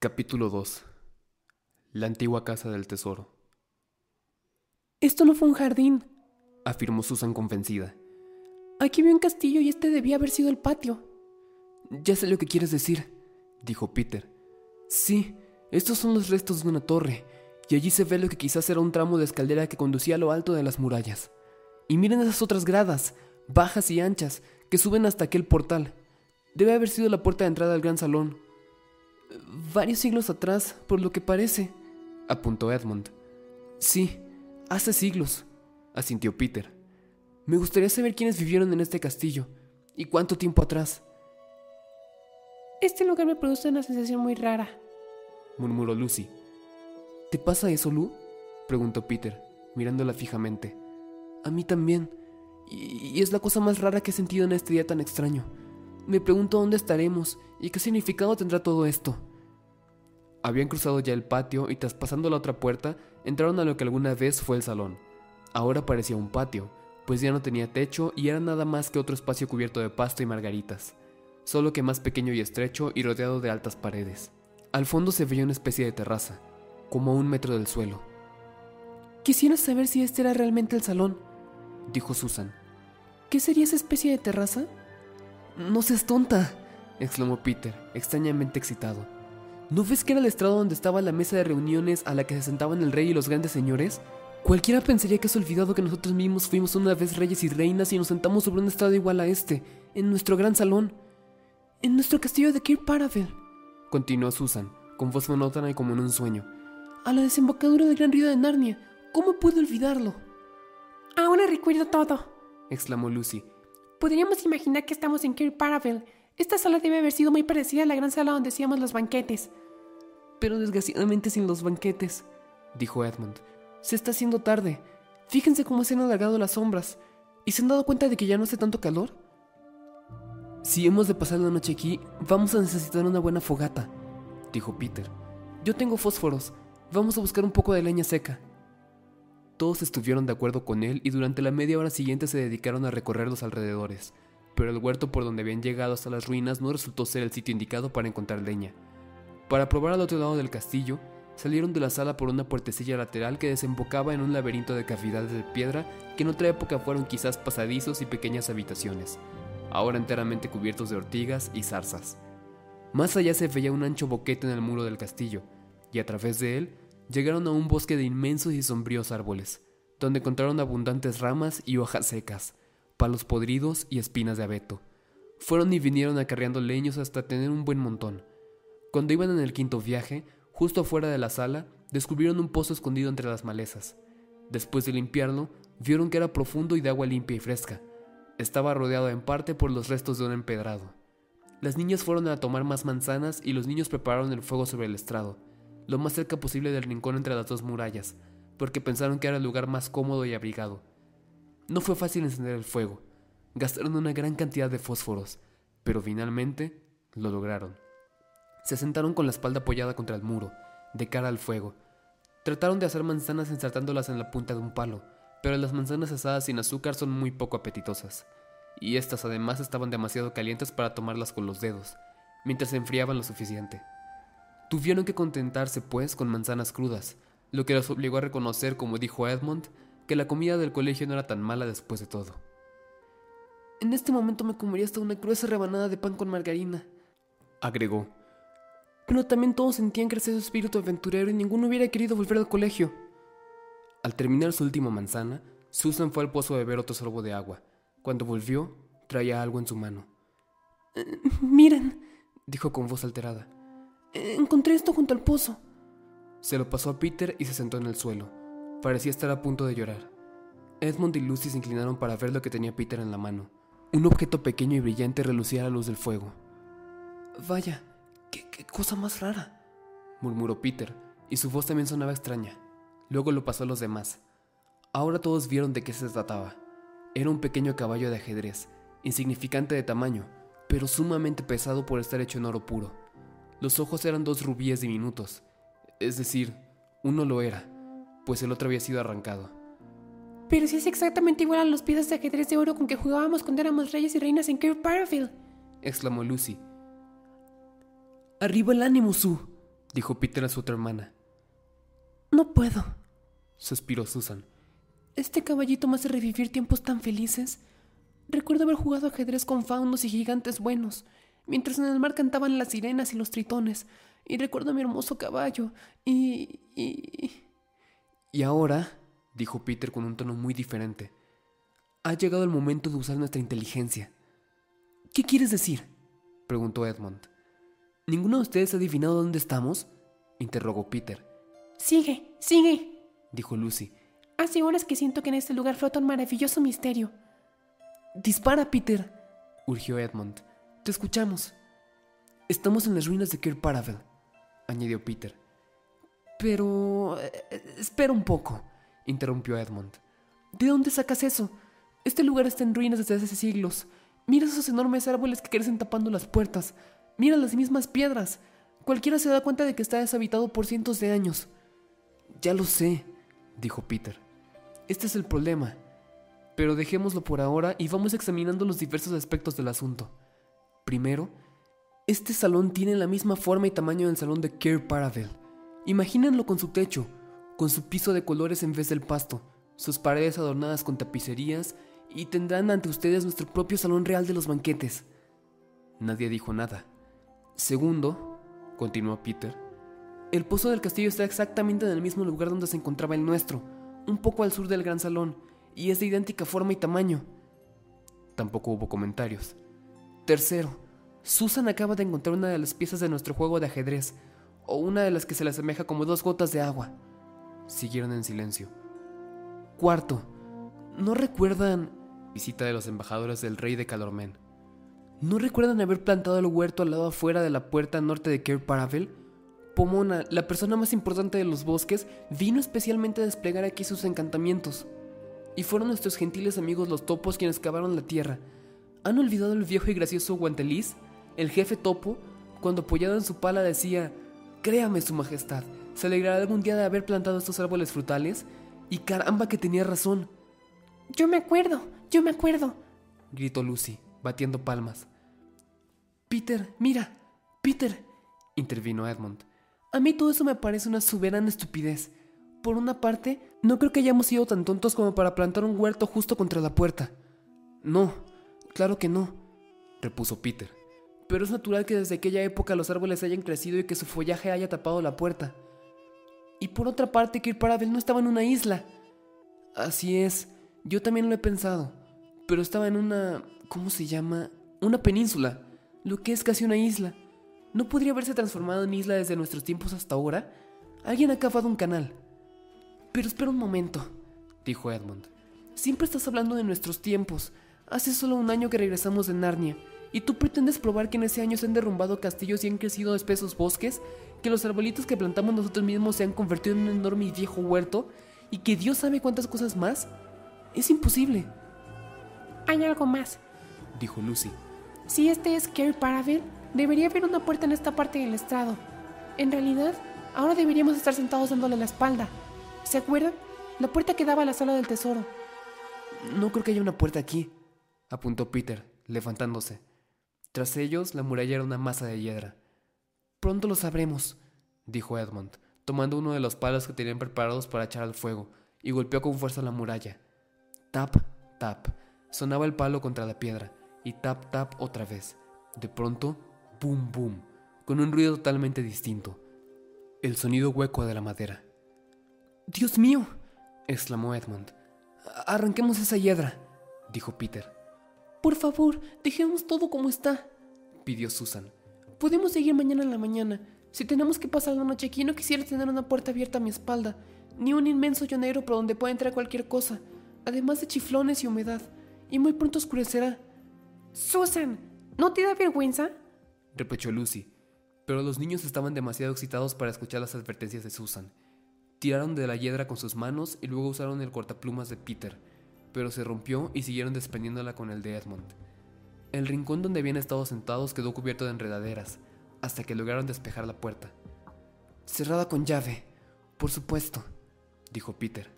Capítulo 2 La antigua casa del tesoro. Esto no fue un jardín, afirmó Susan convencida. Aquí vi un castillo y este debía haber sido el patio. Ya sé lo que quieres decir, dijo Peter. Sí, estos son los restos de una torre, y allí se ve lo que quizás era un tramo de escalera que conducía a lo alto de las murallas. Y miren esas otras gradas, bajas y anchas, que suben hasta aquel portal. Debe haber sido la puerta de entrada al gran salón. Varios siglos atrás, por lo que parece, apuntó Edmund. Sí, hace siglos, asintió Peter. Me gustaría saber quiénes vivieron en este castillo y cuánto tiempo atrás. Este lugar me produce una sensación muy rara, murmuró Lucy. ¿Te pasa eso, Lu? preguntó Peter, mirándola fijamente. A mí también, y, es la cosa más rara que he sentido en este día tan extraño. Me pregunto dónde estaremos y qué significado tendrá todo esto. Habían cruzado ya el patio y traspasando la otra puerta entraron a lo que alguna vez fue el salón. Ahora parecía un patio, pues ya no tenía techo y era nada más que otro espacio cubierto de pasto y margaritas, solo que más pequeño y estrecho y rodeado de altas paredes. Al fondo se veía una especie de terraza, como a un metro del suelo. Quisiera saber si este era realmente el salón, dijo Susan. ¿Qué sería esa especie de terraza? No seas tonta, exclamó Peter, extrañamente excitado. ¿No ves que era el estrado donde estaba la mesa de reuniones a la que se sentaban el rey y los grandes señores? Cualquiera pensaría que has olvidado que nosotros mismos fuimos una vez reyes y reinas y nos sentamos sobre un estrado igual a este, en nuestro gran salón. En nuestro castillo de Kirk Paravel, continuó Susan, con voz monótona y como en un sueño. A la desembocadura del gran río de Narnia. ¿Cómo puedo olvidarlo? Ahora recuerdo todo, exclamó Lucy. Podríamos imaginar que estamos en Kirk Paravel. Esta sala debe haber sido muy parecida a la gran sala donde hacíamos los banquetes. Pero desgraciadamente sin los banquetes, dijo Edmund. Se está haciendo tarde. Fíjense cómo se han alargado las sombras. ¿Y se han dado cuenta de que ya no hace tanto calor? Si hemos de pasar la noche aquí, vamos a necesitar una buena fogata, dijo Peter. Yo tengo fósforos. Vamos a buscar un poco de leña seca. Todos estuvieron de acuerdo con él y durante la media hora siguiente se dedicaron a recorrer los alrededores, pero el huerto por donde habían llegado hasta las ruinas no resultó ser el sitio indicado para encontrar leña. Para probar al otro lado del castillo, salieron de la sala por una puertecilla lateral que desembocaba en un laberinto de cavidades de piedra que en otra época fueron quizás pasadizos y pequeñas habitaciones, ahora enteramente cubiertos de ortigas y zarzas. Más allá se veía un ancho boquete en el muro del castillo, y a través de él llegaron a un bosque de inmensos y sombríos árboles, donde encontraron abundantes ramas y hojas secas, palos podridos y espinas de abeto. Fueron y vinieron acarreando leños hasta tener un buen montón. Cuando iban en el quinto viaje, justo afuera de la sala, descubrieron un pozo escondido entre las malezas. Después de limpiarlo, vieron que era profundo y de agua limpia y fresca. Estaba rodeado en parte por los restos de un empedrado. Las niñas fueron a tomar más manzanas y los niños prepararon el fuego sobre el estrado lo más cerca posible del rincón entre las dos murallas, porque pensaron que era el lugar más cómodo y abrigado. No fue fácil encender el fuego. Gastaron una gran cantidad de fósforos, pero finalmente lo lograron. Se sentaron con la espalda apoyada contra el muro, de cara al fuego. Trataron de hacer manzanas ensartándolas en la punta de un palo, pero las manzanas asadas sin azúcar son muy poco apetitosas, y estas además estaban demasiado calientes para tomarlas con los dedos, mientras se enfriaban lo suficiente. Tuvieron que contentarse, pues, con manzanas crudas, lo que los obligó a reconocer, como dijo Edmund, que la comida del colegio no era tan mala después de todo. En este momento me comería hasta una gruesa rebanada de pan con margarina, agregó. Pero también todos sentían crecer su espíritu aventurero y ninguno hubiera querido volver al colegio. Al terminar su última manzana, Susan fue al pozo a beber otro sorbo de agua. Cuando volvió, traía algo en su mano. Eh, miren, dijo con voz alterada. Encontré esto junto al pozo. Se lo pasó a Peter y se sentó en el suelo. Parecía estar a punto de llorar. Edmund y Lucy se inclinaron para ver lo que tenía Peter en la mano. Un objeto pequeño y brillante relucía a la luz del fuego. Vaya, qué, cosa más rara, murmuró Peter, y su voz también sonaba extraña. Luego lo pasó a los demás. Ahora todos vieron de qué se trataba. Era un pequeño caballo de ajedrez, insignificante de tamaño, pero sumamente pesado por estar hecho en oro puro. Los ojos eran dos rubíes diminutos, es decir, uno lo era, pues el otro había sido arrancado. Pero si es exactamente igual a los piezas de ajedrez de oro con que jugábamos cuando éramos reyes y reinas en Kirk Parafield, exclamó Lucy. Arriba el ánimo, Sue, dijo Peter a su otra hermana. No puedo, suspiró Susan. Este caballito me hace revivir tiempos tan felices. Recuerdo haber jugado ajedrez con faunos y gigantes buenos, mientras en el mar cantaban las sirenas y los tritones, y recuerdo a mi hermoso caballo, y... y... Y ahora, dijo Peter con un tono muy diferente, ha llegado el momento de usar nuestra inteligencia. ¿Qué quieres decir? preguntó Edmund. ¿Ninguno de ustedes ha adivinado dónde estamos? interrogó Peter. Sigue, sigue, dijo Lucy. Hace horas que siento que en este lugar flota un maravilloso misterio. Dispara, Peter, urgió Edmund. Te escuchamos. Estamos en las ruinas de Kirk Paravel, añadió Peter. Pero... Eh, espera un poco, interrumpió Edmund. ¿De dónde sacas eso? Este lugar está en ruinas desde hace siglos. Mira esos enormes árboles que crecen tapando las puertas. Mira las mismas piedras. Cualquiera se da cuenta de que está deshabitado por cientos de años. Ya lo sé, dijo Peter. Este es el problema. Pero dejémoslo por ahora y vamos examinando los diversos aspectos del asunto. Primero, este salón tiene la misma forma y tamaño del salón de Kerr Paravel. Imagínenlo con su techo, con su piso de colores en vez del pasto, sus paredes adornadas con tapicerías y tendrán ante ustedes nuestro propio salón real de los banquetes. Nadie dijo nada. Segundo, continuó Peter, el pozo del castillo está exactamente en el mismo lugar donde se encontraba el nuestro, un poco al sur del gran salón, y es de idéntica forma y tamaño. Tampoco hubo comentarios. Tercero, Susan acaba de encontrar una de las piezas de nuestro juego de ajedrez, o una de las que se le asemeja como dos gotas de agua. Siguieron en silencio. Cuarto, ¿no recuerdan visita de los embajadores del rey de Calormen? ¿No recuerdan haber plantado el huerto al lado afuera de la puerta norte de Kerr Paravel? Pomona, la persona más importante de los bosques, vino especialmente a desplegar aquí sus encantamientos. Y fueron nuestros gentiles amigos los topos quienes cavaron la tierra. ¿Han olvidado el viejo y gracioso Guanteliz, el jefe topo, cuando apoyado en su pala decía, Créame, Su Majestad, se alegrará algún día de haber plantado estos árboles frutales? Y caramba que tenía razón. Yo me acuerdo, yo me acuerdo, gritó Lucy, batiendo palmas. Peter, mira, Peter, intervino Edmund. A mí todo eso me parece una soberana estupidez. Por una parte, no creo que hayamos sido tan tontos como para plantar un huerto justo contra la puerta. No, claro que no, repuso Peter pero es natural que desde aquella época los árboles hayan crecido y que su follaje haya tapado la puerta. Y por otra parte, Kirk Paravel no estaba en una isla. Así es, yo también lo he pensado, pero estaba en una... ¿cómo se llama? Una península, lo que es casi una isla. ¿No podría haberse transformado en isla desde nuestros tiempos hasta ahora? Alguien ha cavado un canal. Pero espera un momento, dijo Edmund. Siempre estás hablando de nuestros tiempos. Hace solo un año que regresamos de Narnia ¿Y tú pretendes probar que en ese año se han derrumbado castillos y han crecido espesos bosques? ¿Que los arbolitos que plantamos nosotros mismos se han convertido en un enorme y viejo huerto? ¿Y que Dios sabe cuántas cosas más? Es imposible. Hay algo más, dijo Lucy. Si este es Kerry Paravel, debería haber una puerta en esta parte del estrado. En realidad, ahora deberíamos estar sentados dándole la espalda. ¿Se acuerdan? La puerta que daba a la sala del tesoro. No creo que haya una puerta aquí, apuntó Peter, levantándose. Tras ellos, la muralla era una masa de hiedra. Pronto lo sabremos, dijo Edmund, tomando uno de los palos que tenían preparados para echar al fuego, y golpeó con fuerza la muralla. Tap, tap. Sonaba el palo contra la piedra, y tap, tap otra vez. De pronto, boom, boom, con un ruido totalmente distinto. El sonido hueco de la madera. ¡Dios mío! exclamó Edmund. Arranquemos esa hiedra, dijo Peter. Por favor, dejemos todo como está, pidió Susan. Podemos seguir mañana en la mañana. Si tenemos que pasar la noche aquí, no quisiera tener una puerta abierta a mi espalda, ni un inmenso llanero por donde pueda entrar cualquier cosa, además de chiflones y humedad. Y muy pronto oscurecerá. Susan, ¿no te da vergüenza? reprochó Lucy. Pero los niños estaban demasiado excitados para escuchar las advertencias de Susan. Tiraron de la hiedra con sus manos y luego usaron el cortaplumas de Peter pero se rompió y siguieron desprendiéndola con el de Edmund. El rincón donde habían estado sentados quedó cubierto de enredaderas, hasta que lograron despejar la puerta. Cerrada con llave, por supuesto, dijo Peter.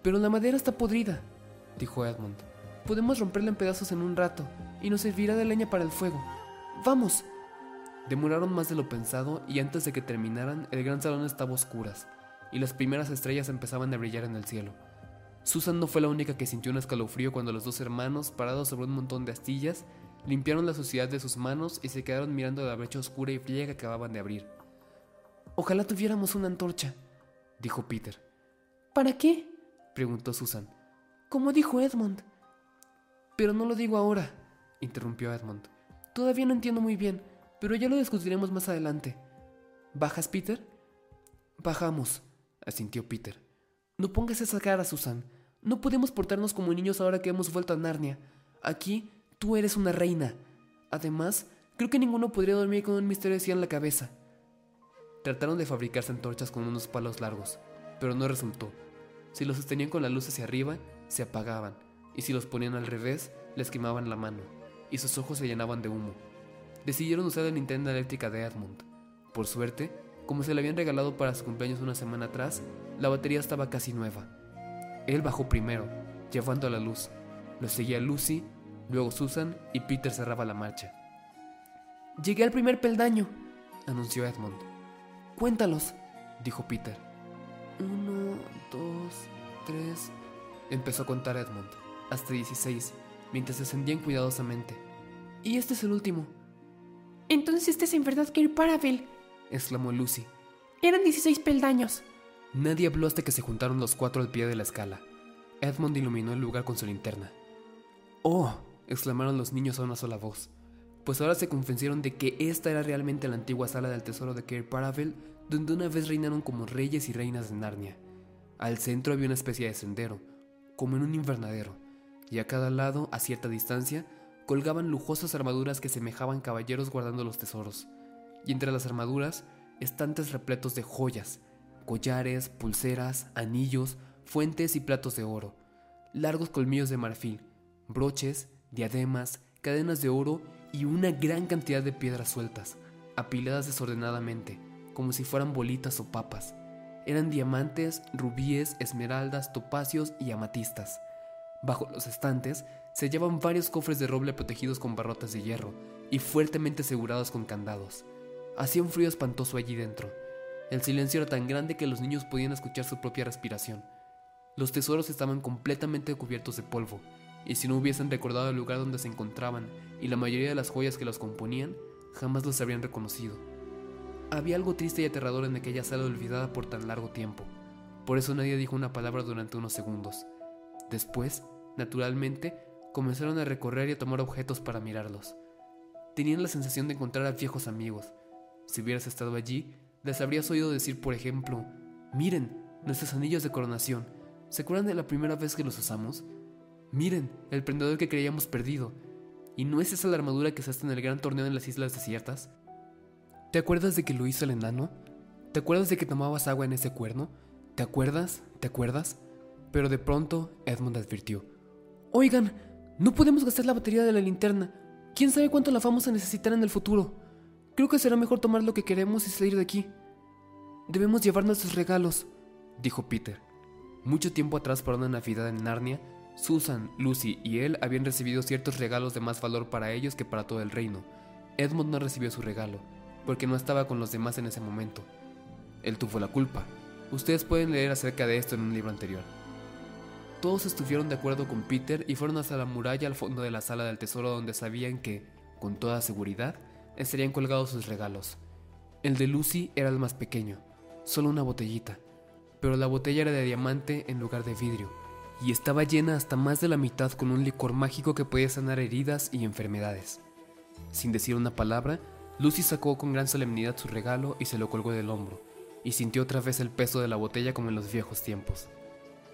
Pero la madera está podrida, dijo Edmund. Podemos romperla en pedazos en un rato, y nos servirá de leña para el fuego. Vamos. Demoraron más de lo pensado y antes de que terminaran, el gran salón estaba a oscuras y las primeras estrellas empezaban a brillar en el cielo. Susan no fue la única que sintió un escalofrío cuando los dos hermanos, parados sobre un montón de astillas, limpiaron la suciedad de sus manos y se quedaron mirando la brecha oscura y fría que acababan de abrir. Ojalá tuviéramos una antorcha, dijo Peter. ¿Para qué? preguntó Susan. Como dijo Edmund. Pero no lo digo ahora, interrumpió Edmund. Todavía no entiendo muy bien, pero ya lo discutiremos más adelante. ¿Bajas, Peter? Bajamos, asintió Peter. No pongas esa cara, Susan. No podemos portarnos como niños ahora que hemos vuelto a Narnia. Aquí tú eres una reina. Además, creo que ninguno podría dormir con un misterio así en la cabeza. Trataron de fabricarse antorchas con unos palos largos, pero no resultó. Si los sostenían con la luz hacia arriba, se apagaban, y si los ponían al revés, les quemaban la mano, y sus ojos se llenaban de humo. Decidieron usar la linterna eléctrica de Edmund. Por suerte, como se le habían regalado para su cumpleaños una semana atrás, la batería estaba casi nueva. Él bajó primero, llevando a la luz. Lo seguía Lucy, luego Susan y Peter cerraba la marcha. Llegué al primer peldaño, anunció Edmund. Cuéntalos, dijo Peter. Uno, dos, tres. Empezó a contar Edmund, hasta dieciséis, mientras descendían cuidadosamente. Y este es el último. Entonces este es en verdad Kirk Paraville, exclamó Lucy. Eran 16 peldaños. Nadie habló hasta que se juntaron los cuatro al pie de la escala. Edmund iluminó el lugar con su linterna. ¡Oh! exclamaron los niños a una sola voz, pues ahora se convencieron de que esta era realmente la antigua sala del tesoro de Cair Paravel, donde una vez reinaron como reyes y reinas de Narnia. Al centro había una especie de sendero, como en un invernadero, y a cada lado, a cierta distancia, colgaban lujosas armaduras que semejaban caballeros guardando los tesoros y entre las armaduras estantes repletos de joyas, collares, pulseras, anillos, fuentes y platos de oro, largos colmillos de marfil, broches, diademas, cadenas de oro y una gran cantidad de piedras sueltas, apiladas desordenadamente, como si fueran bolitas o papas. Eran diamantes, rubíes, esmeraldas, topacios y amatistas. Bajo los estantes se hallaban varios cofres de roble protegidos con barrotes de hierro y fuertemente asegurados con candados. Hacía un frío espantoso allí dentro. El silencio era tan grande que los niños podían escuchar su propia respiración. Los tesoros estaban completamente cubiertos de polvo, y si no hubiesen recordado el lugar donde se encontraban y la mayoría de las joyas que los componían, jamás los habrían reconocido. Había algo triste y aterrador en aquella sala olvidada por tan largo tiempo. Por eso nadie dijo una palabra durante unos segundos. Después, naturalmente, comenzaron a recorrer y a tomar objetos para mirarlos. Tenían la sensación de encontrar a viejos amigos, si hubieras estado allí, les habrías oído decir, por ejemplo, miren, nuestros anillos de coronación. ¿Se acuerdan de la primera vez que los usamos? Miren, el prendedor que creíamos perdido. ¿Y no es esa la armadura que usaste en el gran torneo en las islas desiertas? ¿Te acuerdas de que lo hizo el enano? ¿Te acuerdas de que tomabas agua en ese cuerno? ¿Te acuerdas? ¿Te acuerdas? Pero de pronto Edmund advirtió. Oigan, no podemos gastar la batería de la linterna. ¿Quién sabe cuánto la vamos a necesitar en el futuro? Creo que será mejor tomar lo que queremos y salir de aquí. Debemos llevar nuestros regalos, dijo Peter. Mucho tiempo atrás para una Navidad en Narnia, Susan, Lucy y él habían recibido ciertos regalos de más valor para ellos que para todo el reino. Edmund no recibió su regalo, porque no estaba con los demás en ese momento. Él tuvo la culpa. Ustedes pueden leer acerca de esto en un libro anterior. Todos estuvieron de acuerdo con Peter y fueron hasta la muralla al fondo de la sala del tesoro donde sabían que, con toda seguridad, estarían colgados sus regalos. El de Lucy era el más pequeño, solo una botellita, pero la botella era de diamante en lugar de vidrio, y estaba llena hasta más de la mitad con un licor mágico que podía sanar heridas y enfermedades. Sin decir una palabra, Lucy sacó con gran solemnidad su regalo y se lo colgó del hombro, y sintió otra vez el peso de la botella como en los viejos tiempos.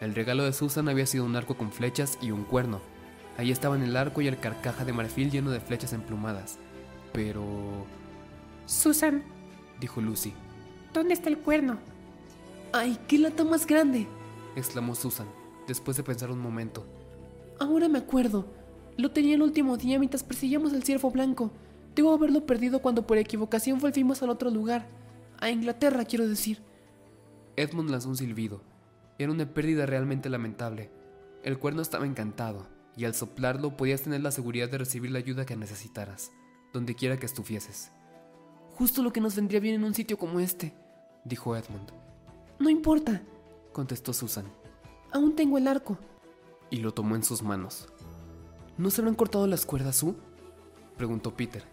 El regalo de Susan había sido un arco con flechas y un cuerno. Ahí estaban el arco y el carcaja de marfil lleno de flechas emplumadas, pero... Susan, dijo Lucy. ¿Dónde está el cuerno? ¡Ay, qué lata más grande! exclamó Susan, después de pensar un momento. Ahora me acuerdo. Lo tenía el último día mientras perseguíamos al ciervo blanco. Debo haberlo perdido cuando por equivocación volvimos al otro lugar. A Inglaterra, quiero decir. Edmund lanzó un silbido. Era una pérdida realmente lamentable. El cuerno estaba encantado, y al soplarlo podías tener la seguridad de recibir la ayuda que necesitaras donde quiera que estuvieses. Justo lo que nos vendría bien en un sitio como este, dijo Edmund. No importa, contestó Susan. Aún tengo el arco. Y lo tomó en sus manos. ¿No se habrán cortado las cuerdas, Sue? preguntó Peter.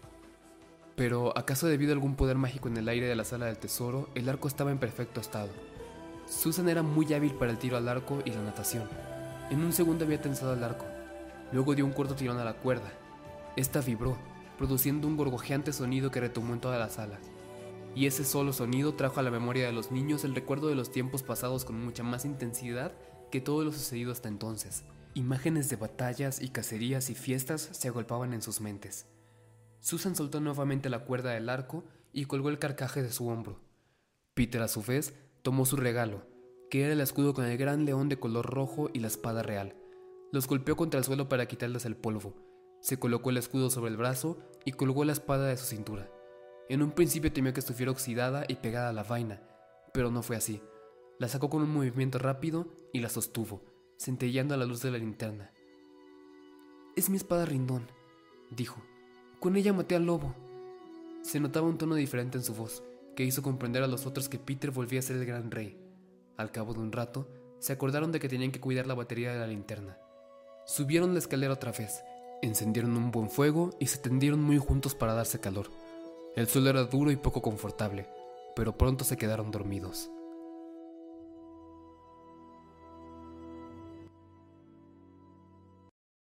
Pero, ¿acaso debido a algún poder mágico en el aire de la sala del tesoro, el arco estaba en perfecto estado? Susan era muy hábil para el tiro al arco y la natación. En un segundo había tensado el arco. Luego dio un corto tirón a la cuerda. Esta vibró, produciendo un gorgojeante sonido que retomó en toda la sala. Y ese solo sonido trajo a la memoria de los niños el recuerdo de los tiempos pasados con mucha más intensidad que todo lo sucedido hasta entonces. Imágenes de batallas y cacerías y fiestas se agolpaban en sus mentes. Susan soltó nuevamente la cuerda del arco y colgó el carcaje de su hombro. Peter, a su vez, tomó su regalo, que era el escudo con el gran león de color rojo y la espada real. Los golpeó contra el suelo para quitarles el polvo. Se colocó el escudo sobre el brazo y colgó la espada de su cintura. En un principio temió que estuviera oxidada y pegada a la vaina, pero no fue así. La sacó con un movimiento rápido y la sostuvo, centellando a la luz de la linterna. Es mi espada rindón, dijo. Con ella maté al lobo. Se notaba un tono diferente en su voz, que hizo comprender a los otros que Peter volvía a ser el gran rey. Al cabo de un rato, se acordaron de que tenían que cuidar la batería de la linterna. Subieron la escalera otra vez, encendieron un buen fuego y se tendieron muy juntos para darse calor. El suelo era duro y poco confortable, pero pronto se quedaron dormidos.